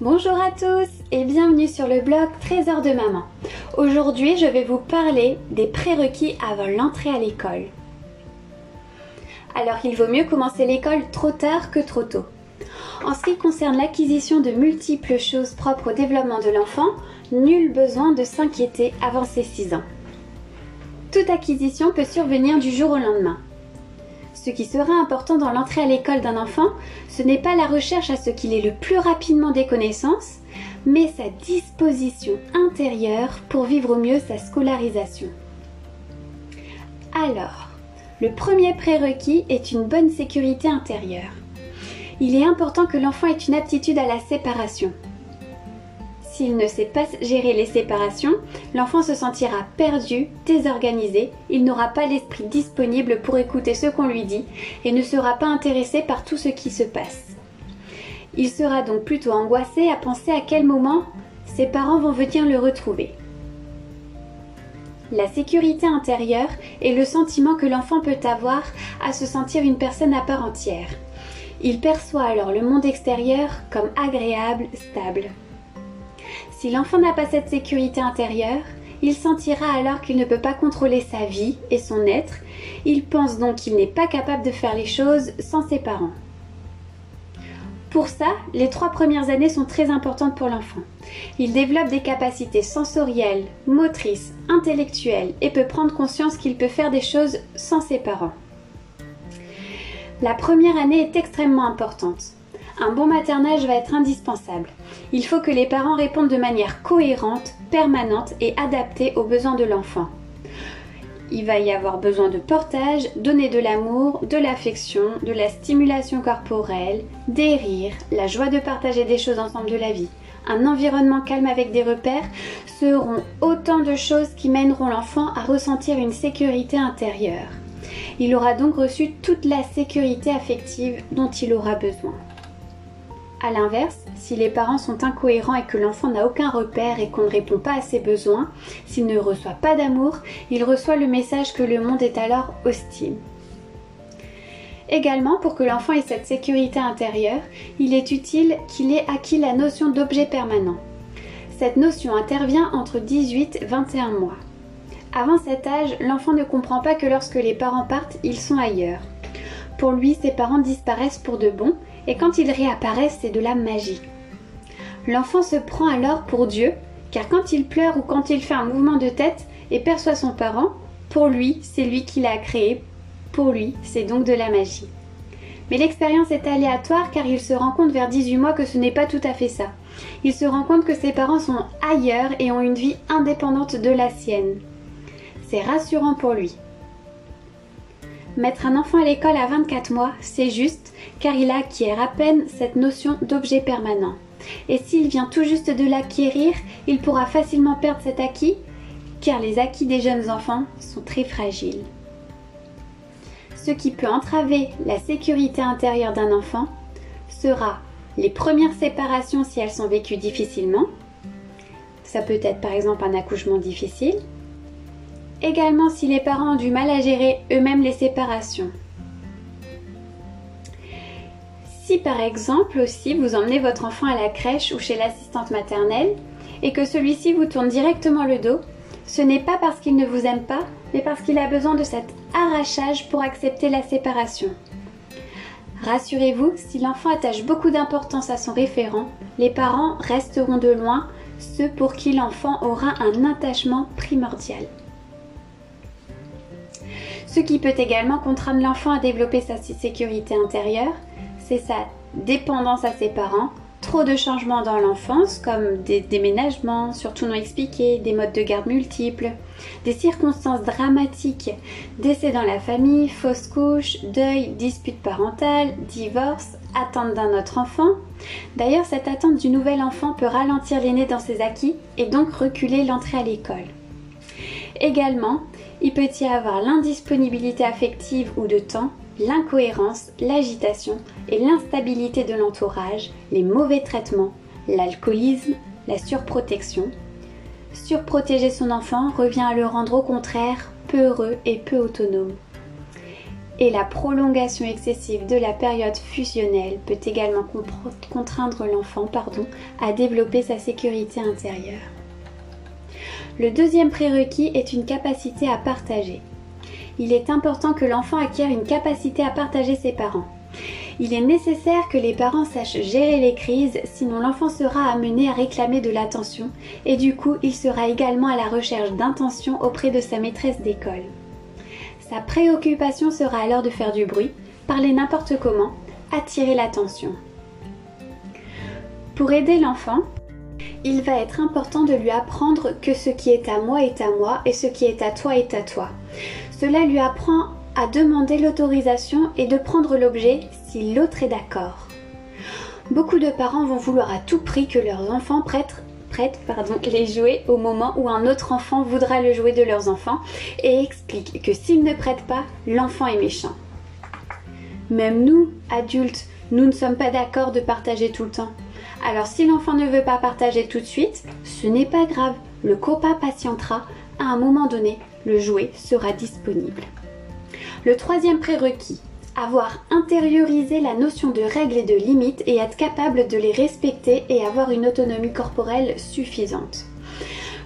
Bonjour à tous et bienvenue sur le blog Trésor de maman. Aujourd'hui, je vais vous parler des prérequis avant l'entrée à l'école. Alors, il vaut mieux commencer l'école trop tard que trop tôt. En ce qui concerne l'acquisition de multiples choses propres au développement de l'enfant, nul besoin de s'inquiéter avant ses 6 ans. Toute acquisition peut survenir du jour au lendemain. Ce qui sera important dans l'entrée à l'école d'un enfant, ce n'est pas la recherche à ce qu'il ait le plus rapidement des connaissances, mais sa disposition intérieure pour vivre au mieux sa scolarisation. Alors, le premier prérequis est une bonne sécurité intérieure. Il est important que l'enfant ait une aptitude à la séparation. S'il ne sait pas gérer les séparations, l'enfant se sentira perdu, désorganisé, il n'aura pas l'esprit disponible pour écouter ce qu'on lui dit et ne sera pas intéressé par tout ce qui se passe. Il sera donc plutôt angoissé à penser à quel moment ses parents vont venir le retrouver. La sécurité intérieure est le sentiment que l'enfant peut avoir à se sentir une personne à part entière. Il perçoit alors le monde extérieur comme agréable, stable. Si l'enfant n'a pas cette sécurité intérieure, il sentira alors qu'il ne peut pas contrôler sa vie et son être, il pense donc qu'il n'est pas capable de faire les choses sans ses parents. Pour ça, les trois premières années sont très importantes pour l'enfant. Il développe des capacités sensorielles, motrices, intellectuelles et peut prendre conscience qu'il peut faire des choses sans ses parents. La première année est extrêmement importante un bon maternage va être indispensable. Il faut que les parents répondent de manière cohérente, permanente et adaptée aux besoins de l'enfant. Il va y avoir besoin de portage, donner de l'amour, de l'affection, de la stimulation corporelle, des rires, la joie de partager des choses ensemble de la vie. Un environnement calme avec des repères seront autant de choses qui mèneront l'enfant à ressentir une sécurité intérieure. Il aura donc reçu toute la sécurité affective dont il aura besoin. A l'inverse, si les parents sont incohérents et que l'enfant n'a aucun repère et qu'on ne répond pas à ses besoins, s'il ne reçoit pas d'amour, il reçoit le message que le monde est alors hostile. Également, pour que l'enfant ait cette sécurité intérieure, il est utile qu'il ait acquis la notion d'objet permanent. Cette notion intervient entre 18 et 21 mois. Avant cet âge, l'enfant ne comprend pas que lorsque les parents partent, ils sont ailleurs. Pour lui, ses parents disparaissent pour de bon et quand ils réapparaissent, c'est de la magie. L'enfant se prend alors pour Dieu, car quand il pleure ou quand il fait un mouvement de tête et perçoit son parent, pour lui, c'est lui qui l'a créé, pour lui, c'est donc de la magie. Mais l'expérience est aléatoire car il se rend compte vers 18 mois que ce n'est pas tout à fait ça. Il se rend compte que ses parents sont ailleurs et ont une vie indépendante de la sienne. C'est rassurant pour lui. Mettre un enfant à l'école à 24 mois, c'est juste, car il acquiert à peine cette notion d'objet permanent. Et s'il vient tout juste de l'acquérir, il pourra facilement perdre cet acquis, car les acquis des jeunes enfants sont très fragiles. Ce qui peut entraver la sécurité intérieure d'un enfant sera les premières séparations si elles sont vécues difficilement. Ça peut être par exemple un accouchement difficile, Également si les parents ont du mal à gérer eux-mêmes les séparations. Si par exemple aussi vous emmenez votre enfant à la crèche ou chez l'assistante maternelle et que celui-ci vous tourne directement le dos, ce n'est pas parce qu'il ne vous aime pas, mais parce qu'il a besoin de cet arrachage pour accepter la séparation. Rassurez-vous, si l'enfant attache beaucoup d'importance à son référent, les parents resteront de loin ceux pour qui l'enfant aura un attachement primordial. Ce qui peut également contraindre l'enfant à développer sa sécurité intérieure, c'est sa dépendance à ses parents, trop de changements dans l'enfance, comme des déménagements, surtout non expliqués, des modes de garde multiples, des circonstances dramatiques, décès dans la famille, fausse couche, deuil, dispute parentale, divorce, attente d'un autre enfant. D'ailleurs, cette attente du nouvel enfant peut ralentir l'aîné dans ses acquis et donc reculer l'entrée à l'école. Également, il peut y avoir l'indisponibilité affective ou de temps, l'incohérence, l'agitation et l'instabilité de l'entourage, les mauvais traitements, l'alcoolisme, la surprotection. Surprotéger son enfant revient à le rendre au contraire peu heureux et peu autonome. et la prolongation excessive de la période fusionnelle peut également contraindre l'enfant à développer sa sécurité intérieure. Le deuxième prérequis est une capacité à partager. Il est important que l'enfant acquiert une capacité à partager ses parents. Il est nécessaire que les parents sachent gérer les crises, sinon l'enfant sera amené à réclamer de l'attention et du coup il sera également à la recherche d'intention auprès de sa maîtresse d'école. Sa préoccupation sera alors de faire du bruit, parler n'importe comment, attirer l'attention. Pour aider l'enfant, il va être important de lui apprendre que ce qui est à moi est à moi et ce qui est à toi est à toi. Cela lui apprend à demander l'autorisation et de prendre l'objet si l'autre est d'accord. Beaucoup de parents vont vouloir à tout prix que leurs enfants prêtent, les jouets au moment où un autre enfant voudra le jouet de leurs enfants et expliquent que s'ils ne prêtent pas, l'enfant est méchant. Même nous, adultes, nous ne sommes pas d'accord de partager tout le temps. Alors si l'enfant ne veut pas partager tout de suite, ce n'est pas grave, le copain patientera, à un moment donné, le jouet sera disponible. Le troisième prérequis, avoir intériorisé la notion de règles et de limites et être capable de les respecter et avoir une autonomie corporelle suffisante.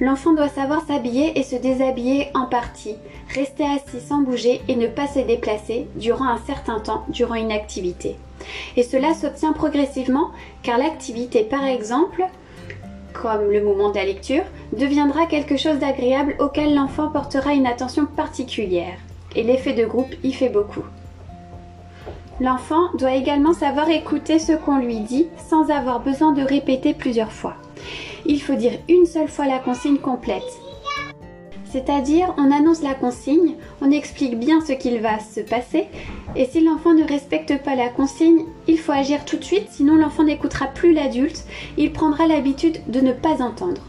L'enfant doit savoir s'habiller et se déshabiller en partie, rester assis sans bouger et ne pas se déplacer durant un certain temps durant une activité. Et cela s'obtient progressivement car l'activité par exemple, comme le moment de la lecture, deviendra quelque chose d'agréable auquel l'enfant portera une attention particulière. Et l'effet de groupe y fait beaucoup. L'enfant doit également savoir écouter ce qu'on lui dit sans avoir besoin de répéter plusieurs fois. Il faut dire une seule fois la consigne complète. C'est-à-dire, on annonce la consigne, on explique bien ce qu'il va se passer, et si l'enfant ne respecte pas la consigne, il faut agir tout de suite, sinon l'enfant n'écoutera plus l'adulte, il prendra l'habitude de ne pas entendre.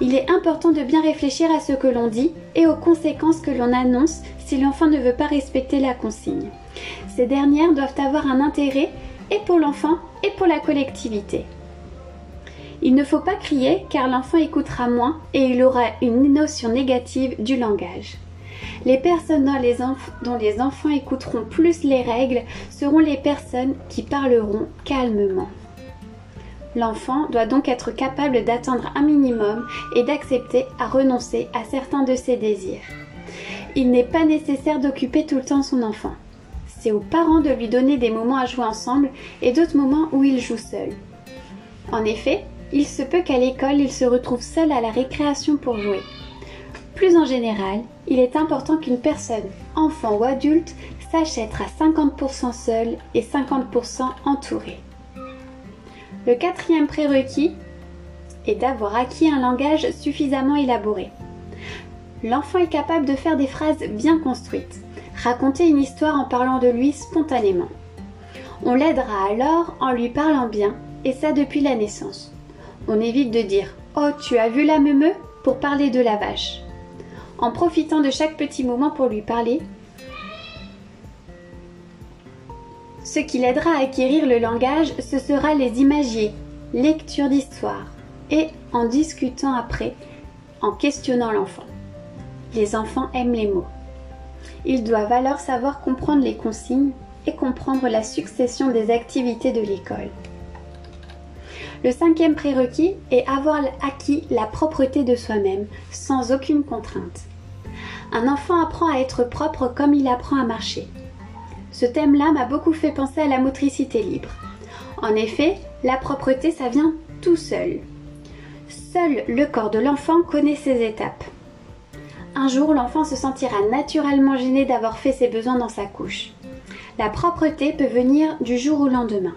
Il est important de bien réfléchir à ce que l'on dit et aux conséquences que l'on annonce si l'enfant ne veut pas respecter la consigne. Ces dernières doivent avoir un intérêt et pour l'enfant et pour la collectivité. Il ne faut pas crier car l'enfant écoutera moins et il aura une notion négative du langage. Les personnes dont les, enfants écouteront plus les règles seront les personnes qui parleront calmement. L'enfant doit donc être capable d'attendre un minimum et d'accepter à renoncer à certains de ses désirs. Il n'est pas nécessaire d'occuper tout le temps son enfant. C'est aux parents de lui donner des moments à jouer ensemble et d'autres moments où il joue seul. En effet, il se peut qu'à l'école il se retrouve seul à la récréation pour jouer. Plus en général, il est important qu'une personne, enfant ou adulte, sache être à 50% seul et 50% entouré. Le quatrième prérequis est d'avoir acquis un langage suffisamment élaboré l'enfant est capable de faire des phrases bien construites, raconter une histoire en parlant de lui spontanément. On l'aidera alors en lui parlant bien, et ça depuis la naissance. On évite de dire Oh, tu as vu la meumeu pour parler de la vache. En profitant de chaque petit moment pour lui parler, ce qui l'aidera à acquérir le langage, ce sera les imagiers, lecture d'histoire, et en discutant après, en questionnant l'enfant. Les enfants aiment les mots. Ils doivent alors savoir comprendre les consignes et comprendre la succession des activités de l'école. Le cinquième prérequis est avoir acquis la propreté de soi-même, sans aucune contrainte. Un enfant apprend à être propre comme il apprend à marcher. Ce thème-là m'a beaucoup fait penser à la motricité libre. En effet, la propreté, ça vient tout seul. Seul le corps de l'enfant connaît ses étapes. Un jour, l'enfant se sentira naturellement gêné d'avoir fait ses besoins dans sa couche. La propreté peut venir du jour au lendemain.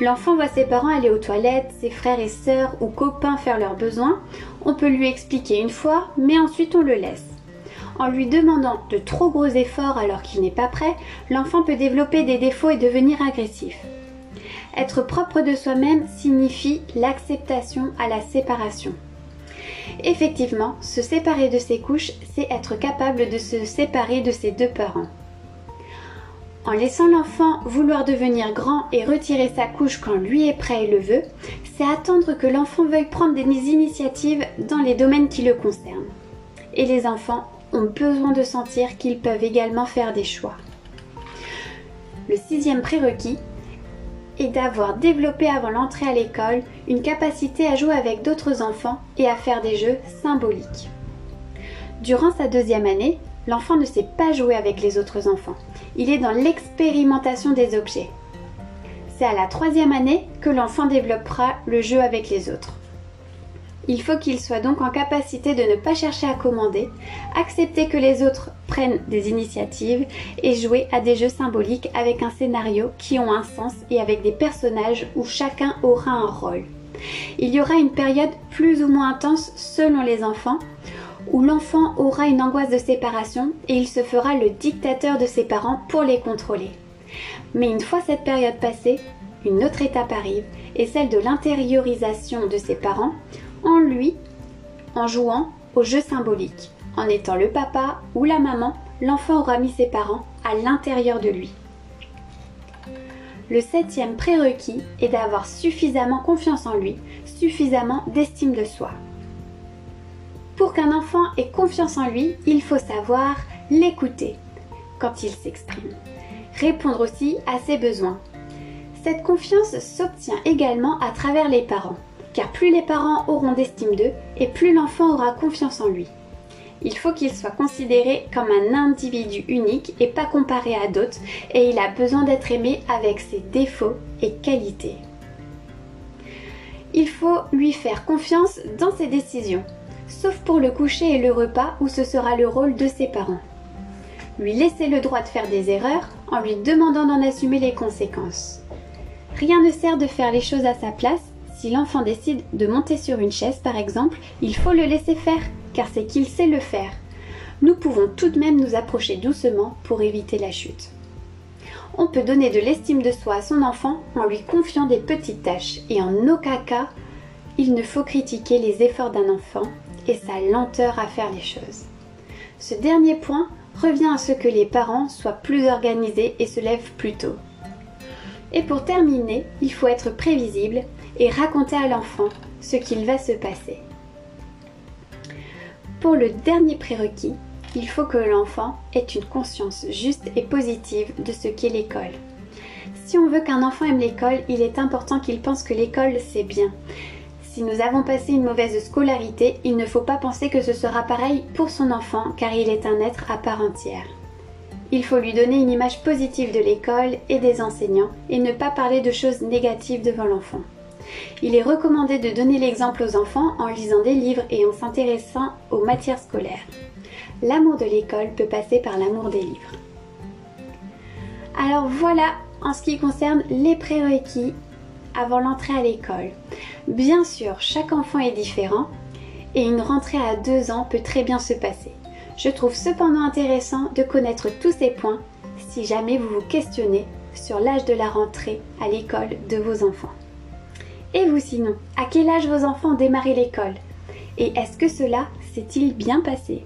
L'enfant voit ses parents aller aux toilettes, ses frères et sœurs ou copains faire leurs besoins. On peut lui expliquer une fois, mais ensuite on le laisse. En lui demandant de trop gros efforts alors qu'il n'est pas prêt, l'enfant peut développer des défauts et devenir agressif. Être propre de soi-même signifie l'acceptation à la séparation. Effectivement, se séparer de ses couches, c'est être capable de se séparer de ses deux parents. En laissant l'enfant vouloir devenir grand et retirer sa couche quand lui est prêt et le veut, c'est attendre que l'enfant veuille prendre des initiatives dans les domaines qui le concernent. Et les enfants ont besoin de sentir qu'ils peuvent également faire des choix. Le sixième prérequis est d'avoir développé avant l'entrée à l'école une capacité à jouer avec d'autres enfants et à faire des jeux symboliques. Durant sa deuxième année, l'enfant ne sait pas jouer avec les autres enfants. Il est dans l'expérimentation des objets. C'est à la troisième année que l'enfant développera le jeu avec les autres. Il faut qu'il soit donc en capacité de ne pas chercher à commander, accepter que les autres prennent des initiatives et jouer à des jeux symboliques avec un scénario qui ont un sens et avec des personnages où chacun aura un rôle. Il y aura une période plus ou moins intense selon les enfants où l'enfant aura une angoisse de séparation et il se fera le dictateur de ses parents pour les contrôler. Mais une fois cette période passée, une autre étape arrive et celle de l'intériorisation de ses parents en lui en jouant au jeu symbolique. En étant le papa ou la maman, l'enfant aura mis ses parents à l'intérieur de lui. Le septième prérequis est d'avoir suffisamment confiance en lui, suffisamment d'estime de soi. Pour qu'un enfant ait confiance en lui, il faut savoir l'écouter quand il s'exprime. Répondre aussi à ses besoins. Cette confiance s'obtient également à travers les parents, car plus les parents auront d'estime d'eux et plus l'enfant aura confiance en lui. Il faut qu'il soit considéré comme un individu unique et pas comparé à d'autres, et il a besoin d'être aimé avec ses défauts et qualités. Il faut lui faire confiance dans ses décisions, sauf pour le coucher et le repas où ce sera le rôle de ses parents. Lui laisser le droit de faire des erreurs en lui demandant d'en assumer les conséquences. Rien ne sert de faire les choses à sa place. Si l'enfant décide de monter sur une chaise par exemple, il faut le laisser faire, car c'est qu'il sait le faire. Nous pouvons tout de même nous approcher doucement pour éviter la chute. On peut donner de l'estime de soi à son enfant en lui confiant des petites tâches et en aucun cas il ne faut critiquer les efforts d'un enfant et sa lenteur à faire les choses. Ce dernier point revient à ce que les parents soient plus organisés et se lèvent plus tôt. Et pour terminer, il faut être prévisible et raconter à l'enfant ce qu'il va se passer. Pour le dernier prérequis, il faut que l'enfant ait une conscience juste et positive de ce qu'est l'école. Si on veut qu'un enfant aime l'école, il est important qu'il pense que l'école c'est bien, si nous avons passé une mauvaise scolarité, il ne faut pas penser que ce sera pareil pour son enfant car il est un être à part entière. Il faut lui donner une image positive de l'école et des enseignants et ne pas parler de choses négatives devant l'enfant. Il est recommandé de donner l'exemple aux enfants en lisant des livres et en s'intéressant aux matières scolaires. L'amour de l'école peut passer par l'amour des livres. Alors voilà en ce qui concerne les prérequis avant l'entrée à l'école. Bien sûr, chaque enfant est différent et une rentrée à deux ans peut très bien se passer. Je trouve cependant intéressant de connaître tous ces points si jamais vous vous questionnez sur l'âge de la rentrée à l'école de vos enfants. Et vous sinon, à quel âge vos enfants ont démarré l'école? Et est-ce que cela s'est-il bien passé?